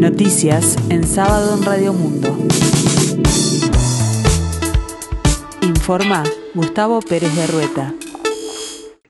Noticias en sábado en Radio Mundo. Informa Gustavo Pérez de Rueta.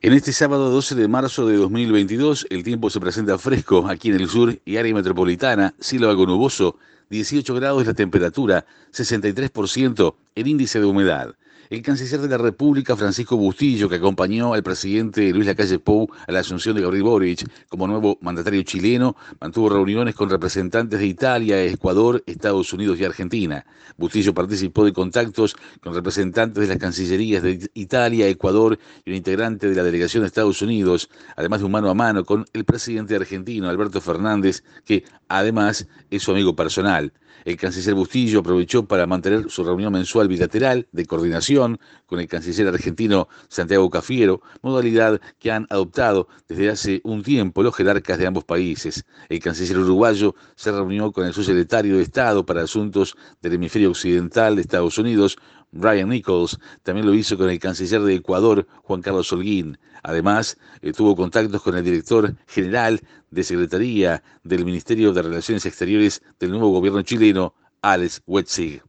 En este sábado 12 de marzo de 2022, el tiempo se presenta fresco aquí en el sur y área metropolitana, cielo algo nuboso, 18 grados la temperatura, 63% el índice de humedad. El canciller de la República, Francisco Bustillo, que acompañó al presidente Luis Lacalle Pou a la asunción de Gabriel Boric como nuevo mandatario chileno, mantuvo reuniones con representantes de Italia, Ecuador, Estados Unidos y Argentina. Bustillo participó de contactos con representantes de las cancillerías de Italia, Ecuador y un integrante de la delegación de Estados Unidos, además de un mano a mano con el presidente argentino, Alberto Fernández, que además es su amigo personal. El canciller Bustillo aprovechó para mantener su reunión mensual bilateral de coordinación con el canciller argentino Santiago Cafiero, modalidad que han adoptado desde hace un tiempo los jerarcas de ambos países. El canciller uruguayo se reunió con el subsecretario de Estado para Asuntos del Hemisferio Occidental de Estados Unidos, Brian Nichols también lo hizo con el canciller de Ecuador, Juan Carlos Holguín. Además, eh, tuvo contactos con el director general de Secretaría del Ministerio de Relaciones Exteriores del nuevo gobierno chileno, Alex Wetzig.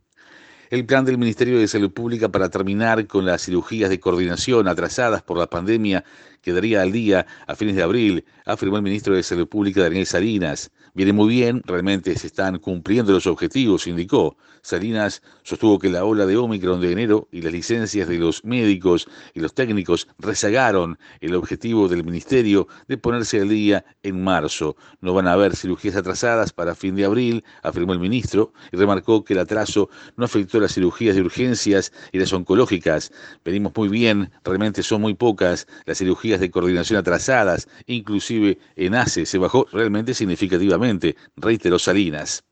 El plan del Ministerio de Salud Pública para terminar con las cirugías de coordinación atrasadas por la pandemia quedaría al día a fines de abril, afirmó el ministro de Salud Pública Daniel Salinas. Viene muy bien, realmente se están cumpliendo los objetivos, indicó. Salinas sostuvo que la ola de Omicron de enero y las licencias de los médicos y los técnicos rezagaron el objetivo del ministerio de ponerse al día en marzo. No van a haber cirugías atrasadas para fin de abril, afirmó el ministro, y remarcó que el atraso no afectó las cirugías de urgencias y las oncológicas. Venimos muy bien, realmente son muy pocas las cirugías de coordinación atrasadas, inclusive en ACE se bajó realmente significativamente, reiteró Salinas.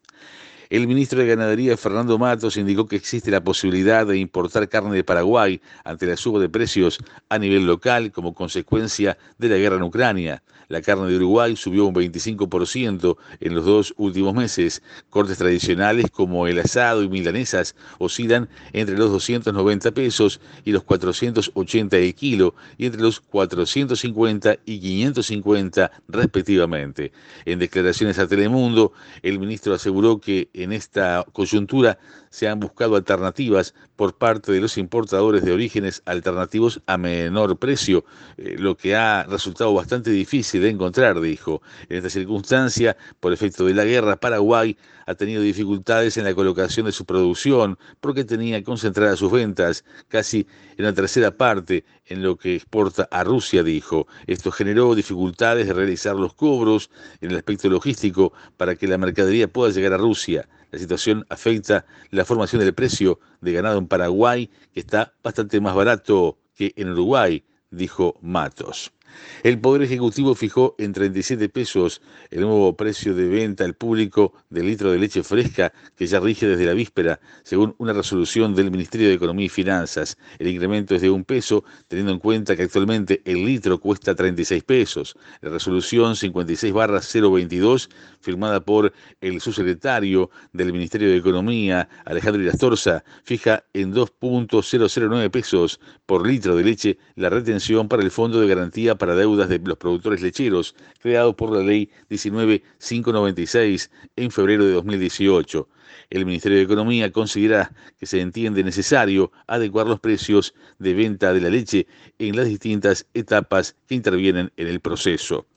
El ministro de Ganadería, Fernando Matos, indicó que existe la posibilidad de importar carne de Paraguay ante la suba de precios a nivel local como consecuencia de la guerra en Ucrania. La carne de Uruguay subió un 25% en los dos últimos meses. Cortes tradicionales como el asado y milanesas oscilan entre los 290 pesos y los 480 el kilo y entre los 450 y 550 respectivamente. En declaraciones a Telemundo, el ministro aseguró que en esta coyuntura se han buscado alternativas por parte de los importadores de orígenes alternativos a menor precio, eh, lo que ha resultado bastante difícil de encontrar, dijo. En esta circunstancia, por efecto de la guerra, Paraguay ha tenido dificultades en la colocación de su producción porque tenía concentradas sus ventas casi en la tercera parte en lo que exporta a Rusia, dijo. Esto generó dificultades de realizar los cobros en el aspecto logístico para que la mercadería pueda llegar a Rusia. La situación afecta la formación del precio de ganado en Paraguay, que está bastante más barato que en Uruguay, dijo Matos. El Poder Ejecutivo fijó en 37 pesos el nuevo precio de venta al público del litro de leche fresca que ya rige desde la víspera, según una resolución del Ministerio de Economía y Finanzas. El incremento es de un peso, teniendo en cuenta que actualmente el litro cuesta 36 pesos. La resolución 56-022, firmada por el subsecretario del Ministerio de Economía, Alejandro Irastorza, fija en 2.009 pesos por litro de leche la retención para el Fondo de Garantía para deudas de los productores lecheros, creado por la Ley 19596 en febrero de 2018. El Ministerio de Economía considera que se entiende necesario adecuar los precios de venta de la leche en las distintas etapas que intervienen en el proceso.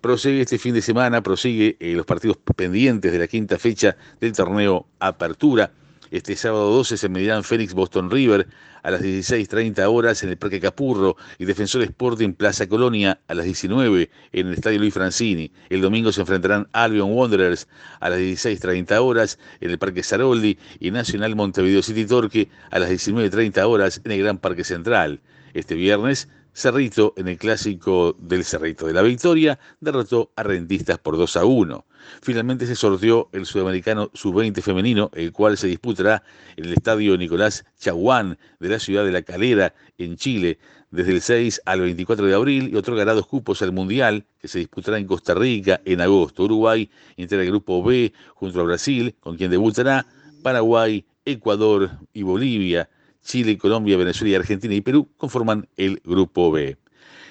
Prosigue este fin de semana, prosigue eh, los partidos pendientes de la quinta fecha del torneo Apertura este sábado 12 se medirán Félix Boston River a las 16.30 horas en el Parque Capurro y Defensor Sporting Plaza Colonia a las 19 en el Estadio Luis Francini. El domingo se enfrentarán Albion Wanderers a las 16.30 horas en el Parque Saroldi y Nacional Montevideo City Torque a las 19.30 horas en el Gran Parque Central. Este viernes Cerrito, en el clásico del Cerrito de la Victoria, derrotó a Rentistas por 2 a 1. Finalmente se sorteó el sudamericano sub-20 femenino, el cual se disputará en el estadio Nicolás Chaguán de la ciudad de La Calera, en Chile, desde el 6 al 24 de abril y otorgará dos cupos al Mundial, que se disputará en Costa Rica en agosto. Uruguay integra el grupo B junto a Brasil, con quien debutará Paraguay, Ecuador y Bolivia. Chile, Colombia, Venezuela Argentina y Perú conforman el Grupo B.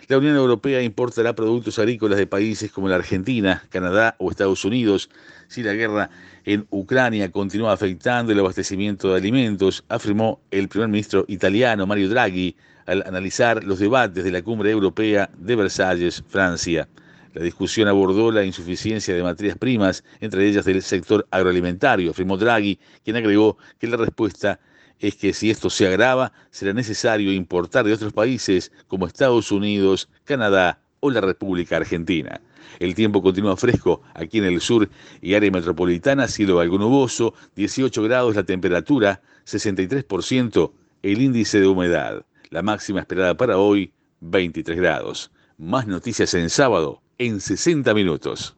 La Unión Europea importará productos agrícolas de países como la Argentina, Canadá o Estados Unidos si la guerra en Ucrania continúa afectando el abastecimiento de alimentos, afirmó el primer ministro italiano Mario Draghi al analizar los debates de la cumbre europea de Versalles, Francia. La discusión abordó la insuficiencia de materias primas, entre ellas del sector agroalimentario, afirmó Draghi, quien agregó que la respuesta es que si esto se agrava, será necesario importar de otros países como Estados Unidos, Canadá o la República Argentina. El tiempo continúa fresco aquí en el sur y área metropolitana, cielo algo nuboso, 18 grados la temperatura, 63% el índice de humedad. La máxima esperada para hoy, 23 grados. Más noticias en sábado, en 60 minutos.